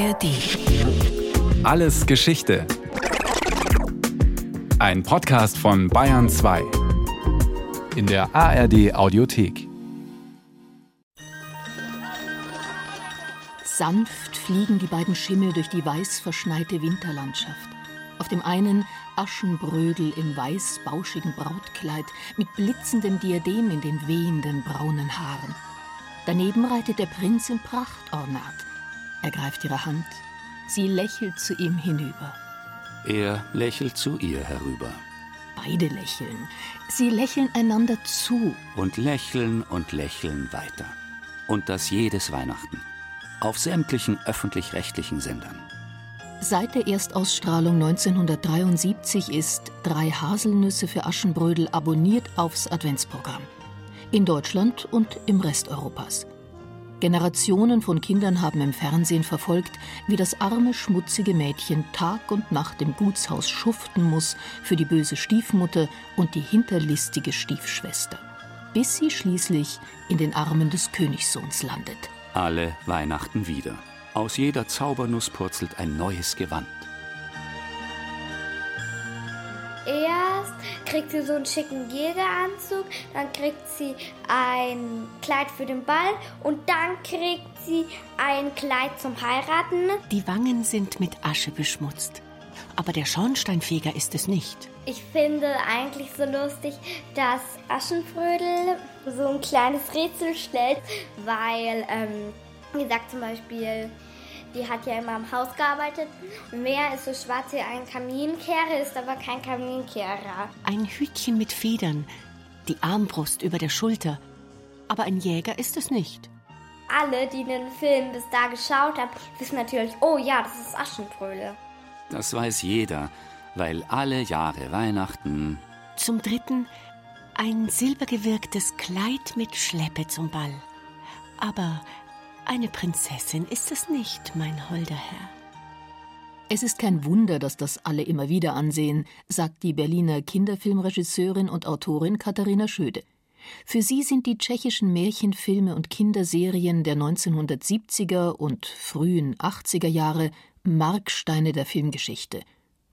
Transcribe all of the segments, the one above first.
ARD. Alles Geschichte. Ein Podcast von Bayern 2. In der ARD Audiothek. Sanft fliegen die beiden Schimmel durch die weiß verschneite Winterlandschaft. Auf dem einen Aschenbrödel im weiß bauschigen Brautkleid mit blitzendem Diadem in den wehenden braunen Haaren. Daneben reitet der Prinz im Prachtornat. Er greift ihre Hand. Sie lächelt zu ihm hinüber. Er lächelt zu ihr herüber. Beide lächeln. Sie lächeln einander zu. Und lächeln und lächeln weiter. Und das jedes Weihnachten. Auf sämtlichen öffentlich-rechtlichen Sendern. Seit der Erstausstrahlung 1973 ist Drei Haselnüsse für Aschenbrödel abonniert aufs Adventsprogramm. In Deutschland und im Rest Europas. Generationen von Kindern haben im Fernsehen verfolgt, wie das arme, schmutzige Mädchen Tag und Nacht im Gutshaus schuften muss für die böse Stiefmutter und die hinterlistige Stiefschwester, bis sie schließlich in den Armen des Königssohns landet. Alle Weihnachten wieder. Aus jeder Zaubernuss purzelt ein neues Gewand. Kriegt sie so einen schicken Jägeranzug, dann kriegt sie ein Kleid für den Ball und dann kriegt sie ein Kleid zum Heiraten. Die Wangen sind mit Asche beschmutzt. Aber der Schornsteinfeger ist es nicht. Ich finde eigentlich so lustig, dass Aschenbrödel so ein kleines Rätsel stellt, weil, ähm, wie sagt zum Beispiel, die hat ja immer im Haus gearbeitet. Wer ist so schwarz wie ein Kaminkehrer, ist aber kein Kaminkehrer. Ein Hütchen mit Federn, die Armbrust über der Schulter. Aber ein Jäger ist es nicht. Alle, die den Film bis da geschaut haben, wissen natürlich, oh ja, das ist Aschenbrödel. Das weiß jeder, weil alle Jahre Weihnachten. Zum dritten ein silbergewirktes Kleid mit Schleppe zum Ball. Aber eine Prinzessin ist es nicht, mein holder Herr. Es ist kein Wunder, dass das alle immer wieder ansehen, sagt die Berliner Kinderfilmregisseurin und Autorin Katharina Schöde. Für sie sind die tschechischen Märchenfilme und Kinderserien der 1970er und frühen 80er Jahre Marksteine der Filmgeschichte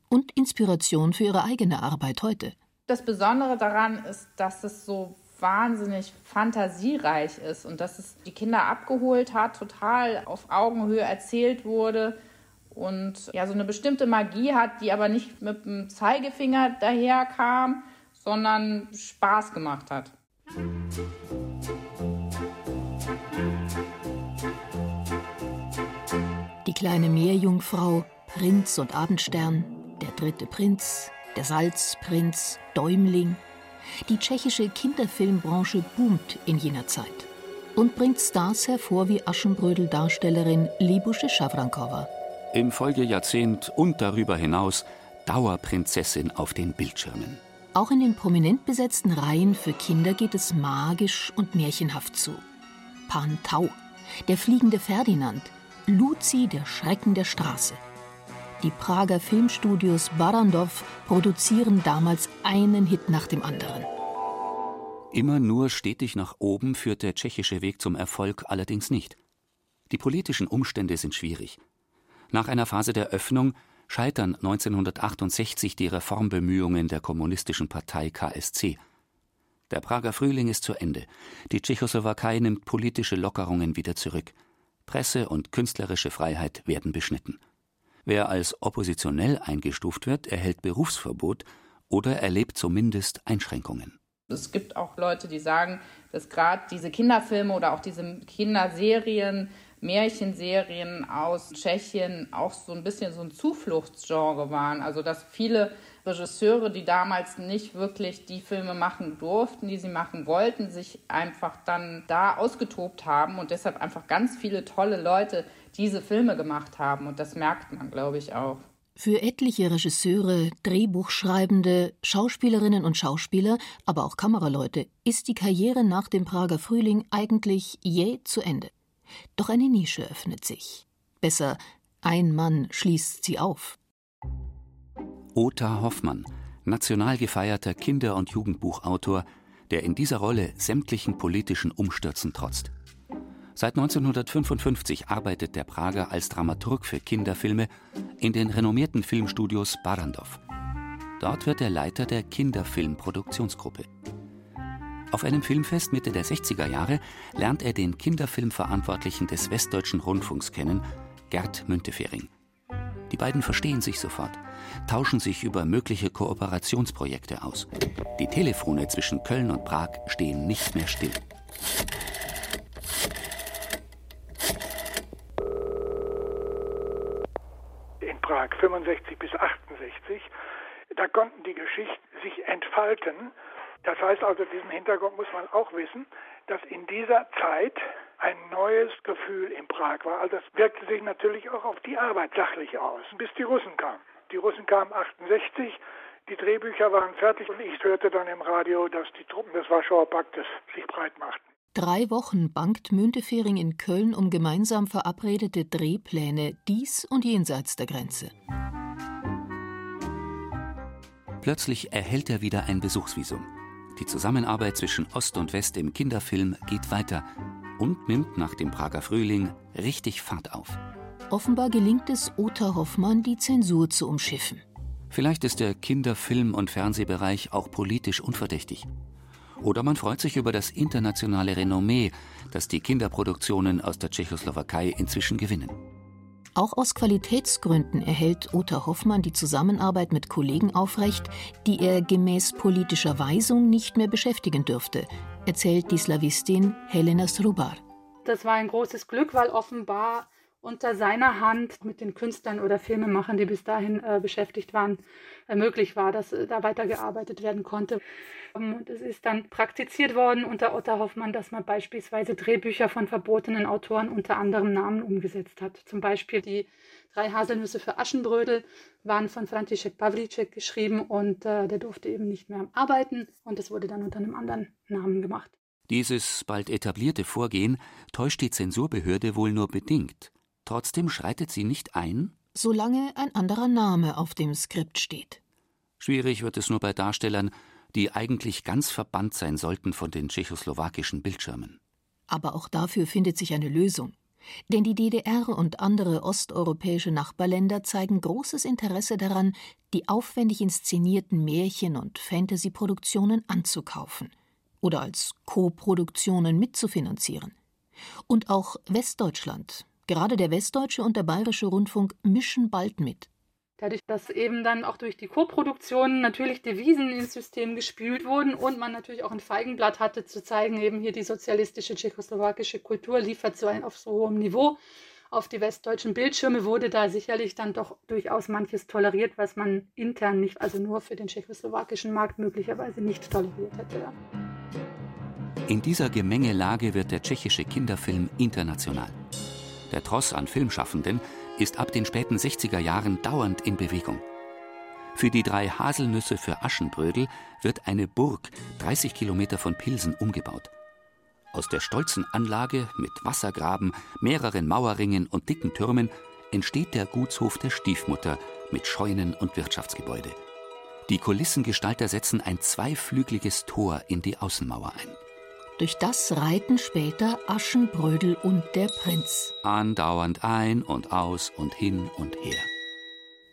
und Inspiration für ihre eigene Arbeit heute. Das Besondere daran ist, dass es so wahnsinnig fantasiereich ist und dass es die Kinder abgeholt hat, total auf Augenhöhe erzählt wurde und ja so eine bestimmte Magie hat, die aber nicht mit dem Zeigefinger daherkam, sondern Spaß gemacht hat. Die kleine Meerjungfrau, Prinz und Abendstern, der dritte Prinz, der Salzprinz, Däumling. Die tschechische Kinderfilmbranche boomt in jener Zeit und bringt Stars hervor wie Aschenbrödel-Darstellerin Libusche Schawrankova. Im Folgejahrzehnt und darüber hinaus Dauerprinzessin auf den Bildschirmen. Auch in den prominent besetzten Reihen für Kinder geht es magisch und märchenhaft zu. Pan Tau, der fliegende Ferdinand, Luzi, der Schrecken der Straße. Die Prager Filmstudios Barandov produzieren damals einen Hit nach dem anderen. Immer nur stetig nach oben führt der tschechische Weg zum Erfolg allerdings nicht. Die politischen Umstände sind schwierig. Nach einer Phase der Öffnung scheitern 1968 die Reformbemühungen der kommunistischen Partei KSC. Der Prager Frühling ist zu Ende. Die Tschechoslowakei nimmt politische Lockerungen wieder zurück. Presse und künstlerische Freiheit werden beschnitten. Wer als oppositionell eingestuft wird, erhält Berufsverbot oder erlebt zumindest Einschränkungen. Es gibt auch Leute, die sagen, dass gerade diese Kinderfilme oder auch diese Kinderserien, Märchenserien aus Tschechien auch so ein bisschen so ein Zufluchtsgenre waren. Also dass viele Regisseure, die damals nicht wirklich die Filme machen durften, die sie machen wollten, sich einfach dann da ausgetobt haben und deshalb einfach ganz viele tolle Leute diese Filme gemacht haben. Und das merkt man, glaube ich, auch. Für etliche Regisseure, Drehbuchschreibende, Schauspielerinnen und Schauspieler, aber auch Kameraleute ist die Karriere nach dem Prager Frühling eigentlich jäh zu Ende. Doch eine Nische öffnet sich. Besser, ein Mann schließt sie auf. Ota Hoffmann, national gefeierter Kinder- und Jugendbuchautor, der in dieser Rolle sämtlichen politischen Umstürzen trotzt. Seit 1955 arbeitet der Prager als Dramaturg für Kinderfilme in den renommierten Filmstudios Barrandov. Dort wird er Leiter der Kinderfilmproduktionsgruppe. Auf einem Filmfest Mitte der 60er Jahre lernt er den Kinderfilmverantwortlichen des Westdeutschen Rundfunks kennen, Gerd Müntefering. Die beiden verstehen sich sofort, tauschen sich über mögliche Kooperationsprojekte aus. Die Telefone zwischen Köln und Prag stehen nicht mehr still. In Prag 65 bis 68, da konnten die Geschichten sich entfalten. Das heißt also, diesen Hintergrund muss man auch wissen, dass in dieser Zeit ein neues Gefühl in Prag war. Also das wirkte sich natürlich auch auf die Arbeit sachlich aus, bis die Russen kamen. Die Russen kamen 68, die Drehbücher waren fertig und ich hörte dann im Radio, dass die Truppen des Warschauer Paktes sich breit machten. Drei Wochen bangt Müntefering in Köln um gemeinsam verabredete Drehpläne dies und jenseits der Grenze. Plötzlich erhält er wieder ein Besuchsvisum. Die Zusammenarbeit zwischen Ost und West im Kinderfilm geht weiter und nimmt nach dem Prager Frühling richtig Fahrt auf. Offenbar gelingt es Ota Hoffmann, die Zensur zu umschiffen. Vielleicht ist der Kinderfilm- und Fernsehbereich auch politisch unverdächtig. Oder man freut sich über das internationale Renommee, das die Kinderproduktionen aus der Tschechoslowakei inzwischen gewinnen. Auch aus Qualitätsgründen erhält Ota Hoffmann die Zusammenarbeit mit Kollegen aufrecht, die er gemäß politischer Weisung nicht mehr beschäftigen dürfte, erzählt die Slawistin Helena Srubar. Das war ein großes Glück, weil offenbar unter seiner Hand mit den Künstlern oder Filmemachern, die bis dahin äh, beschäftigt waren, äh, möglich war, dass äh, da weitergearbeitet werden konnte. Ähm, und es ist dann praktiziert worden unter Otta Hoffmann, dass man beispielsweise Drehbücher von verbotenen Autoren unter anderem Namen umgesetzt hat. Zum Beispiel die drei Haselnüsse für Aschenbrödel waren von František Pavlicek geschrieben und äh, der durfte eben nicht mehr arbeiten und das wurde dann unter einem anderen Namen gemacht. Dieses bald etablierte Vorgehen täuscht die Zensurbehörde wohl nur bedingt. Trotzdem schreitet sie nicht ein, solange ein anderer Name auf dem Skript steht. Schwierig wird es nur bei Darstellern, die eigentlich ganz verbannt sein sollten von den tschechoslowakischen Bildschirmen. Aber auch dafür findet sich eine Lösung. Denn die DDR und andere osteuropäische Nachbarländer zeigen großes Interesse daran, die aufwendig inszenierten Märchen- und Fantasy-Produktionen anzukaufen oder als Co-Produktionen mitzufinanzieren. Und auch Westdeutschland, Gerade der Westdeutsche und der Bayerische Rundfunk mischen bald mit. Dadurch, dass eben dann auch durch die Koproduktionen natürlich Devisen ins System gespült wurden und man natürlich auch ein Feigenblatt hatte, zu zeigen, eben hier die sozialistische tschechoslowakische Kultur liefert so ein auf so hohem Niveau. Auf die westdeutschen Bildschirme wurde da sicherlich dann doch durchaus manches toleriert, was man intern nicht, also nur für den tschechoslowakischen Markt möglicherweise nicht toleriert hätte. In dieser Gemengelage wird der tschechische Kinderfilm international. Der Tross an Filmschaffenden ist ab den späten 60er Jahren dauernd in Bewegung. Für die drei Haselnüsse für Aschenbrödel wird eine Burg 30 Kilometer von Pilsen umgebaut. Aus der stolzen Anlage mit Wassergraben, mehreren Mauerringen und dicken Türmen entsteht der Gutshof der Stiefmutter mit Scheunen und Wirtschaftsgebäude. Die Kulissengestalter setzen ein zweiflügeliges Tor in die Außenmauer ein. Durch das reiten später Aschenbrödel und der Prinz. Andauernd ein und aus und hin und her.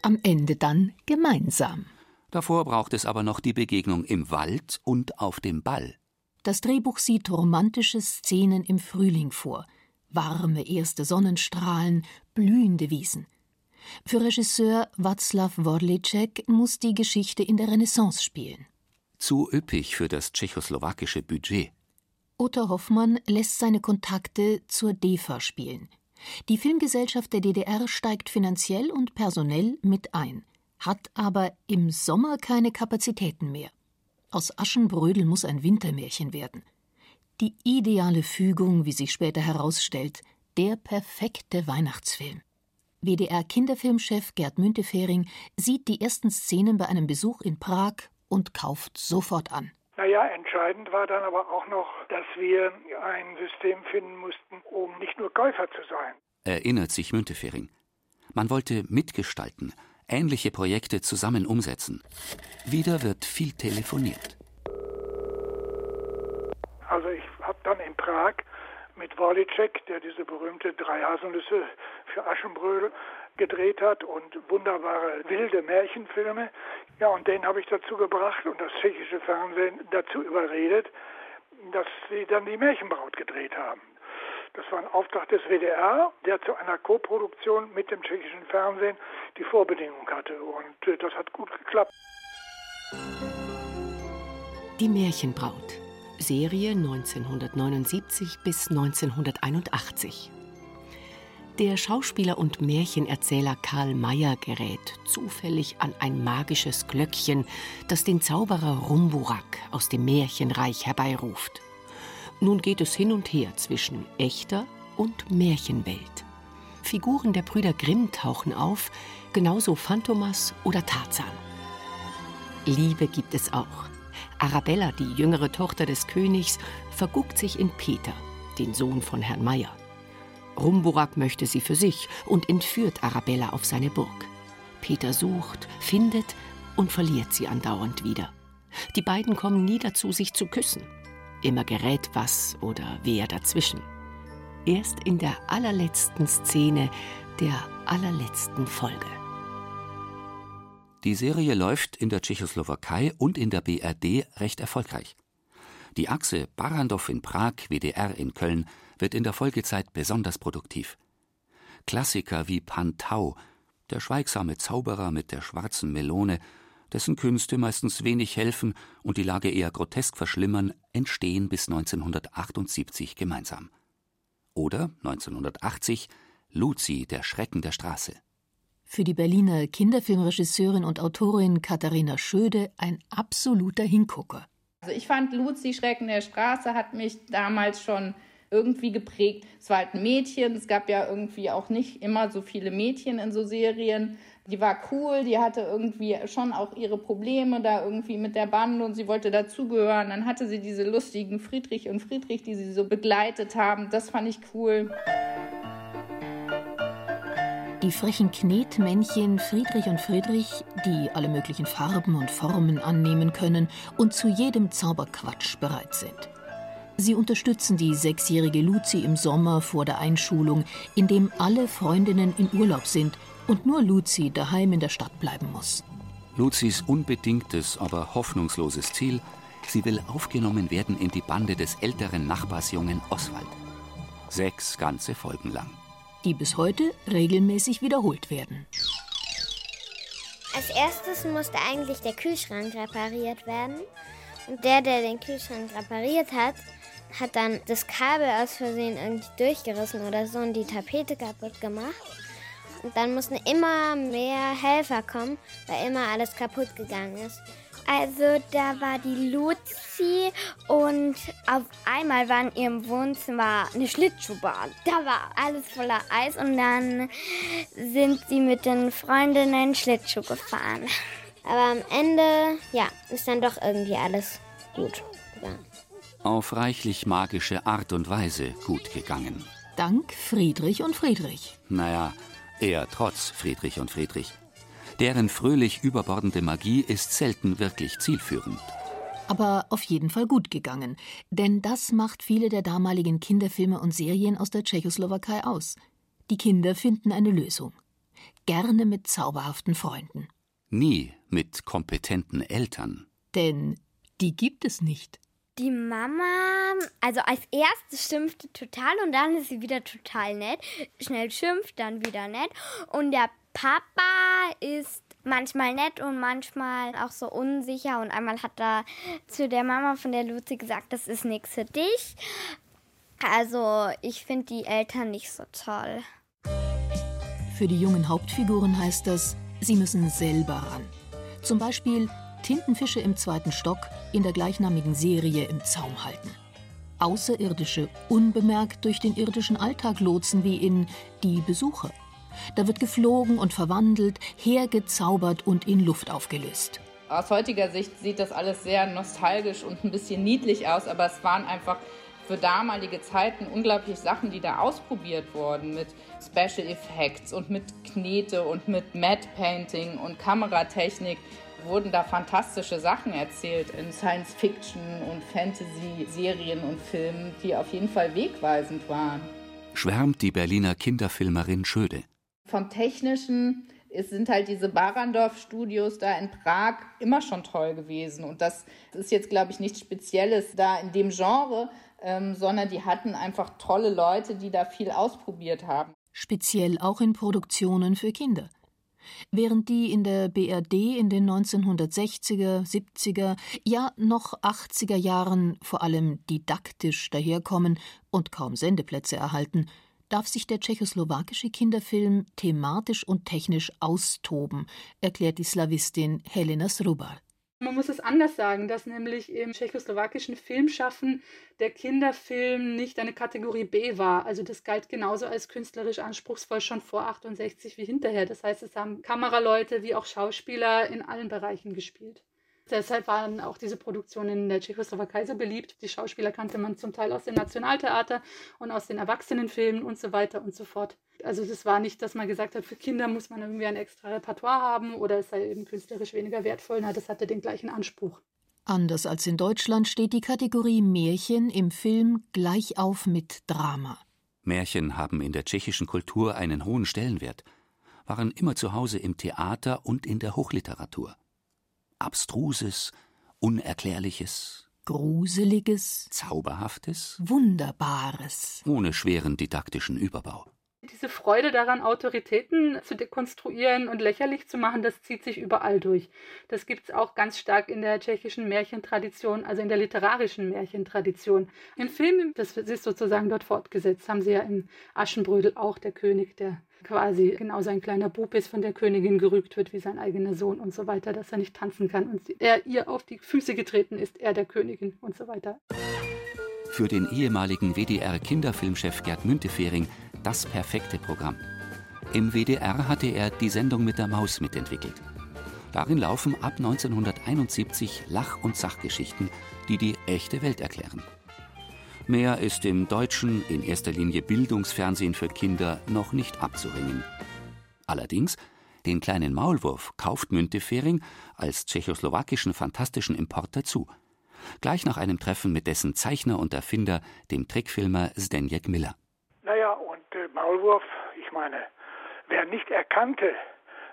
Am Ende dann gemeinsam. Davor braucht es aber noch die Begegnung im Wald und auf dem Ball. Das Drehbuch sieht romantische Szenen im Frühling vor. Warme erste Sonnenstrahlen, blühende Wiesen. Für Regisseur Václav Worlicek muss die Geschichte in der Renaissance spielen. Zu üppig für das tschechoslowakische Budget. Otto Hoffmann lässt seine Kontakte zur DEFA spielen. Die Filmgesellschaft der DDR steigt finanziell und personell mit ein, hat aber im Sommer keine Kapazitäten mehr. Aus Aschenbrödel muss ein Wintermärchen werden. Die ideale Fügung, wie sich später herausstellt, der perfekte Weihnachtsfilm. WDR-Kinderfilmchef Gerd Müntefering sieht die ersten Szenen bei einem Besuch in Prag und kauft sofort an. Naja, entscheidend war dann aber auch noch, dass wir ein System finden mussten, um nicht nur Käufer zu sein. Erinnert sich Müntefering. Man wollte mitgestalten, ähnliche Projekte zusammen umsetzen. Wieder wird viel telefoniert. Also ich habe dann in Prag mit Worlicek, der diese berühmte Drei Haselnüsse für Aschenbrödel gedreht hat und wunderbare wilde Märchenfilme. Ja, und den habe ich dazu gebracht und das tschechische Fernsehen dazu überredet, dass sie dann die Märchenbraut gedreht haben. Das war ein Auftrag des WDR, der zu einer Koproduktion mit dem tschechischen Fernsehen die Vorbedingung hatte. Und äh, das hat gut geklappt. Die Märchenbraut. Serie 1979 bis 1981. Der Schauspieler und Märchenerzähler Karl Mayer gerät zufällig an ein magisches Glöckchen, das den Zauberer Rumburak aus dem Märchenreich herbeiruft. Nun geht es hin und her zwischen echter und Märchenwelt. Figuren der Brüder Grimm tauchen auf, genauso Phantomas oder Tarzan. Liebe gibt es auch. Arabella, die jüngere Tochter des Königs, verguckt sich in Peter, den Sohn von Herrn Mayer. Rumburak möchte sie für sich und entführt Arabella auf seine Burg. Peter sucht, findet und verliert sie andauernd wieder. Die beiden kommen nie dazu, sich zu küssen. Immer gerät was oder wer dazwischen. Erst in der allerletzten Szene der allerletzten Folge. Die Serie läuft in der Tschechoslowakei und in der BRD recht erfolgreich. Die Achse Barrandov in Prag, WDR in Köln wird in der Folgezeit besonders produktiv. Klassiker wie Pantau, der schweigsame Zauberer mit der schwarzen Melone, dessen Künste meistens wenig helfen und die Lage eher grotesk verschlimmern, entstehen bis 1978 gemeinsam. Oder 1980 Luzi, der Schrecken der Straße. Für die Berliner Kinderfilmregisseurin und Autorin Katharina Schöde ein absoluter Hingucker. Also ich fand Luzi Schrecken der Straße hat mich damals schon irgendwie geprägt. Es war halt ein Mädchen, es gab ja irgendwie auch nicht immer so viele Mädchen in so Serien. Die war cool, die hatte irgendwie schon auch ihre Probleme da irgendwie mit der Bande und sie wollte dazugehören. Dann hatte sie diese lustigen Friedrich und Friedrich, die sie so begleitet haben. Das fand ich cool. Die frechen Knetmännchen Friedrich und Friedrich, die alle möglichen Farben und Formen annehmen können und zu jedem Zauberquatsch bereit sind. Sie unterstützen die sechsjährige Luzi im Sommer vor der Einschulung, in dem alle Freundinnen in Urlaub sind und nur Luzi daheim in der Stadt bleiben muss. Luzis unbedingtes, aber hoffnungsloses Ziel, sie will aufgenommen werden in die Bande des älteren Nachbarsjungen Oswald. Sechs ganze Folgen lang. Die bis heute regelmäßig wiederholt werden. Als erstes musste eigentlich der Kühlschrank repariert werden. Und der, der den Kühlschrank repariert hat, hat dann das Kabel aus Versehen irgendwie durchgerissen oder so und die Tapete kaputt gemacht. Und dann mussten immer mehr Helfer kommen, weil immer alles kaputt gegangen ist. Also da war die Luzi und auf einmal war in ihrem Wohnzimmer eine Schlittschuhbahn. Da war alles voller Eis und dann sind sie mit den Freundinnen Schlittschuh gefahren. Aber am Ende, ja, ist dann doch irgendwie alles gut gegangen auf reichlich magische Art und Weise gut gegangen. Dank Friedrich und Friedrich. Naja, eher trotz Friedrich und Friedrich. Deren fröhlich überbordende Magie ist selten wirklich zielführend. Aber auf jeden Fall gut gegangen, denn das macht viele der damaligen Kinderfilme und Serien aus der Tschechoslowakei aus. Die Kinder finden eine Lösung. Gerne mit zauberhaften Freunden. Nie mit kompetenten Eltern. Denn die gibt es nicht. Die Mama, also als erstes schimpfte total und dann ist sie wieder total nett. Schnell schimpft, dann wieder nett. Und der Papa ist manchmal nett und manchmal auch so unsicher. Und einmal hat er zu der Mama von der Luzi gesagt, das ist nichts für dich. Also ich finde die Eltern nicht so toll. Für die jungen Hauptfiguren heißt das, sie müssen selber ran. Zum Beispiel Tintenfische im zweiten Stock in der gleichnamigen Serie im Zaum halten. Außerirdische unbemerkt durch den irdischen Alltag lotsen wie in Die Besucher. Da wird geflogen und verwandelt, hergezaubert und in Luft aufgelöst. Aus heutiger Sicht sieht das alles sehr nostalgisch und ein bisschen niedlich aus, aber es waren einfach für damalige Zeiten unglaublich Sachen, die da ausprobiert wurden mit Special Effects und mit Knete und mit Matte Painting und Kameratechnik wurden da fantastische Sachen erzählt in Science-Fiction und Fantasy-Serien und Filmen, die auf jeden Fall wegweisend waren. Schwärmt die Berliner Kinderfilmerin Schöde. Vom Technischen es sind halt diese Barandorf-Studios da in Prag immer schon toll gewesen. Und das ist jetzt, glaube ich, nichts Spezielles da in dem Genre, ähm, sondern die hatten einfach tolle Leute, die da viel ausprobiert haben. Speziell auch in Produktionen für Kinder. Während die in der BRD in den 1960er, 70er, ja noch 80er Jahren vor allem didaktisch daherkommen und kaum Sendeplätze erhalten, darf sich der tschechoslowakische Kinderfilm thematisch und technisch austoben, erklärt die Slawistin Helena Srubar. Man muss es anders sagen, dass nämlich im tschechoslowakischen Filmschaffen der Kinderfilm nicht eine Kategorie B war. Also das galt genauso als künstlerisch anspruchsvoll schon vor 68 wie hinterher. Das heißt, es haben Kameraleute wie auch Schauspieler in allen Bereichen gespielt. Deshalb waren auch diese Produktionen in der Tschechoslowakei so beliebt. Die Schauspieler kannte man zum Teil aus dem Nationaltheater und aus den Erwachsenenfilmen und so weiter und so fort. Also das war nicht, dass man gesagt hat, für Kinder muss man irgendwie ein extra Repertoire haben oder es sei eben künstlerisch weniger wertvoll. Na, das hatte den gleichen Anspruch. Anders als in Deutschland steht die Kategorie Märchen im Film gleich auf mit Drama. Märchen haben in der tschechischen Kultur einen hohen Stellenwert, waren immer zu Hause im Theater und in der Hochliteratur. Abstruses, Unerklärliches, Gruseliges, Zauberhaftes, Wunderbares, ohne schweren didaktischen Überbau. Diese Freude daran, Autoritäten zu dekonstruieren und lächerlich zu machen, das zieht sich überall durch. Das gibt es auch ganz stark in der tschechischen Märchentradition, also in der literarischen Märchentradition. Im Film, das ist sozusagen dort fortgesetzt, haben sie ja im Aschenbrödel auch der König, der quasi genauso ein kleiner Bub ist, von der Königin gerügt wird wie sein eigener Sohn und so weiter, dass er nicht tanzen kann und er ihr auf die Füße getreten ist, er der Königin und so weiter. Für den ehemaligen WDR-Kinderfilmchef Gerd Müntefering das perfekte Programm. Im WDR hatte er die Sendung mit der Maus mitentwickelt. Darin laufen ab 1971 Lach- und Sachgeschichten, die die echte Welt erklären. Mehr ist im deutschen, in erster Linie Bildungsfernsehen für Kinder, noch nicht abzuringen. Allerdings, den kleinen Maulwurf kauft Müntefering als tschechoslowakischen fantastischen Importer zu. Gleich nach einem Treffen mit dessen Zeichner und Erfinder, dem Trickfilmer Zdeněk Miller. Naja, und äh, Maulwurf, ich meine, wer nicht erkannte,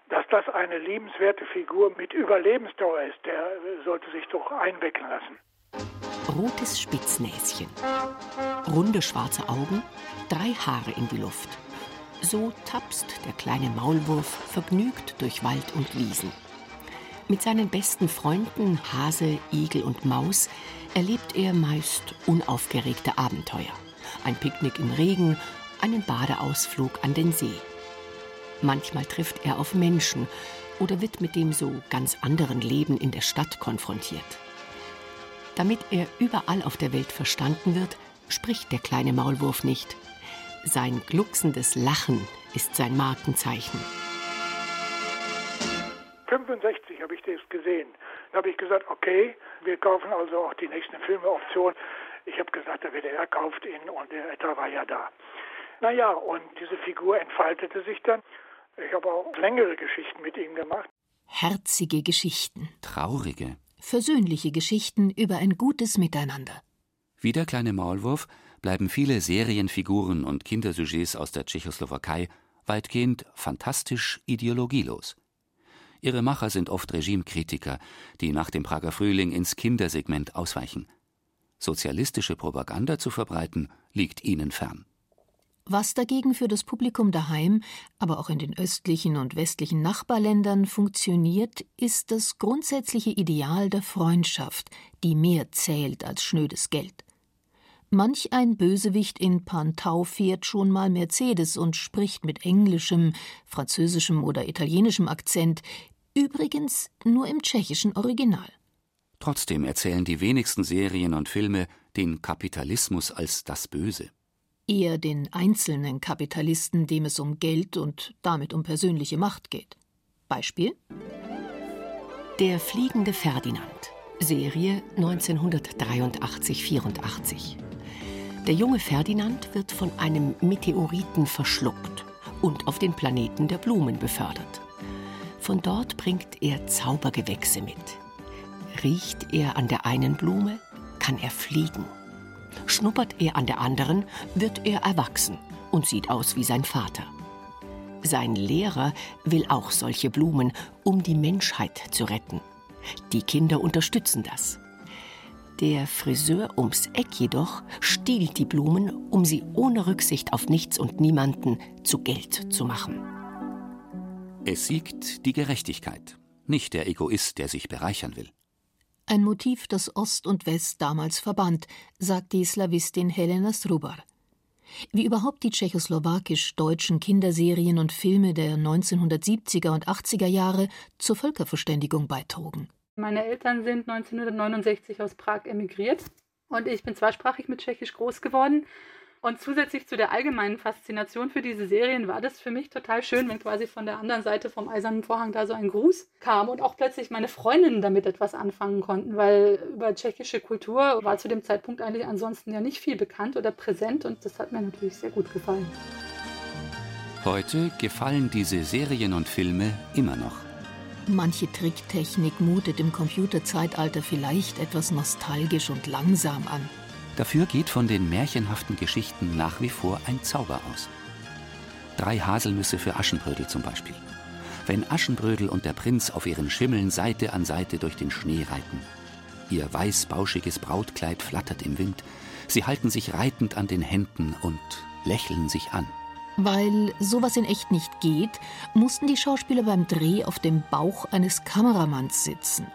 dass das eine liebenswerte Figur mit Überlebensdauer ist, der äh, sollte sich doch einwickeln lassen rotes Spitznäschen, runde schwarze Augen, drei Haare in die Luft. So tapst der kleine Maulwurf vergnügt durch Wald und Wiesen. Mit seinen besten Freunden Hase, Igel und Maus erlebt er meist unaufgeregte Abenteuer. Ein Picknick im Regen, einen Badeausflug an den See. Manchmal trifft er auf Menschen oder wird mit dem so ganz anderen Leben in der Stadt konfrontiert. Damit er überall auf der Welt verstanden wird, spricht der kleine Maulwurf nicht. Sein glucksendes Lachen ist sein Markenzeichen. 65 habe ich das gesehen. Da habe ich gesagt, okay, wir kaufen also auch die nächsten Filme Option. Ich habe gesagt, der WDR kauft ihn und der Etat war ja da. Naja, und diese Figur entfaltete sich dann. Ich habe auch längere Geschichten mit ihm gemacht. Herzige Geschichten. Traurige versöhnliche Geschichten über ein gutes Miteinander. Wie der kleine Maulwurf bleiben viele Serienfiguren und Kindersujets aus der Tschechoslowakei weitgehend fantastisch ideologielos. Ihre Macher sind oft Regimekritiker, die nach dem Prager Frühling ins Kindersegment ausweichen. Sozialistische Propaganda zu verbreiten, liegt ihnen fern. Was dagegen für das Publikum daheim, aber auch in den östlichen und westlichen Nachbarländern funktioniert, ist das grundsätzliche Ideal der Freundschaft, die mehr zählt als schnödes Geld. Manch ein Bösewicht in Pantau fährt schon mal Mercedes und spricht mit englischem, französischem oder italienischem Akzent, übrigens nur im tschechischen Original. Trotzdem erzählen die wenigsten Serien und Filme den Kapitalismus als das Böse eher den einzelnen Kapitalisten, dem es um Geld und damit um persönliche Macht geht. Beispiel? Der fliegende Ferdinand, Serie 1983-84. Der junge Ferdinand wird von einem Meteoriten verschluckt und auf den Planeten der Blumen befördert. Von dort bringt er Zaubergewächse mit. Riecht er an der einen Blume, kann er fliegen. Schnuppert er an der anderen, wird er erwachsen und sieht aus wie sein Vater. Sein Lehrer will auch solche Blumen, um die Menschheit zu retten. Die Kinder unterstützen das. Der Friseur ums Eck jedoch stiehlt die Blumen, um sie ohne Rücksicht auf nichts und niemanden zu Geld zu machen. Es siegt die Gerechtigkeit, nicht der Egoist, der sich bereichern will. Ein Motiv, das Ost und West damals verband, sagt die Slawistin Helena Strubar. Wie überhaupt die tschechoslowakisch-deutschen Kinderserien und Filme der 1970er und 80er Jahre zur Völkerverständigung beitrugen. Meine Eltern sind 1969 aus Prag emigriert und ich bin zweisprachig mit Tschechisch groß geworden. Und zusätzlich zu der allgemeinen Faszination für diese Serien war das für mich total schön, wenn quasi von der anderen Seite vom Eisernen Vorhang da so ein Gruß kam und auch plötzlich meine Freundinnen damit etwas anfangen konnten, weil über tschechische Kultur war zu dem Zeitpunkt eigentlich ansonsten ja nicht viel bekannt oder präsent und das hat mir natürlich sehr gut gefallen. Heute gefallen diese Serien und Filme immer noch. Manche Tricktechnik mutet im Computerzeitalter vielleicht etwas nostalgisch und langsam an. Dafür geht von den märchenhaften Geschichten nach wie vor ein Zauber aus. Drei Haselnüsse für Aschenbrödel zum Beispiel. Wenn Aschenbrödel und der Prinz auf ihren Schimmeln Seite an Seite durch den Schnee reiten. Ihr weiß-bauschiges Brautkleid flattert im Wind. Sie halten sich reitend an den Händen und lächeln sich an. Weil sowas in echt nicht geht, mussten die Schauspieler beim Dreh auf dem Bauch eines Kameramanns sitzen.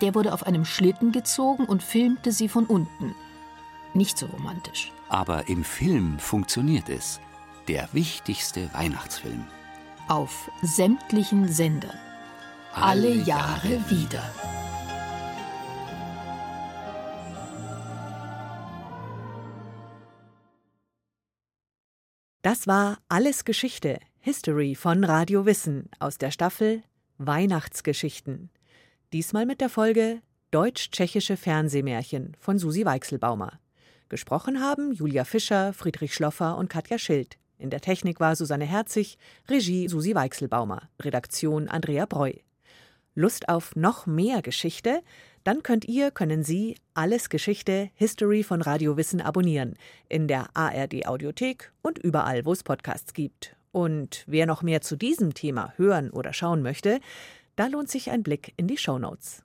Der wurde auf einem Schlitten gezogen und filmte sie von unten nicht so romantisch. Aber im Film funktioniert es. Der wichtigste Weihnachtsfilm. Auf sämtlichen Sendern. Alle, Alle Jahre, Jahre wieder. Das war Alles Geschichte, History von Radio Wissen aus der Staffel Weihnachtsgeschichten. Diesmal mit der Folge Deutsch-Tschechische Fernsehmärchen von Susi Weichselbaumer. Gesprochen haben Julia Fischer, Friedrich Schloffer und Katja Schild. In der Technik war Susanne Herzig, Regie Susi Weichselbaumer, Redaktion Andrea Breu. Lust auf noch mehr Geschichte? Dann könnt ihr, können Sie alles Geschichte History von Radio Wissen abonnieren in der ARD Audiothek und überall, wo es Podcasts gibt. Und wer noch mehr zu diesem Thema hören oder schauen möchte, da lohnt sich ein Blick in die Show Notes.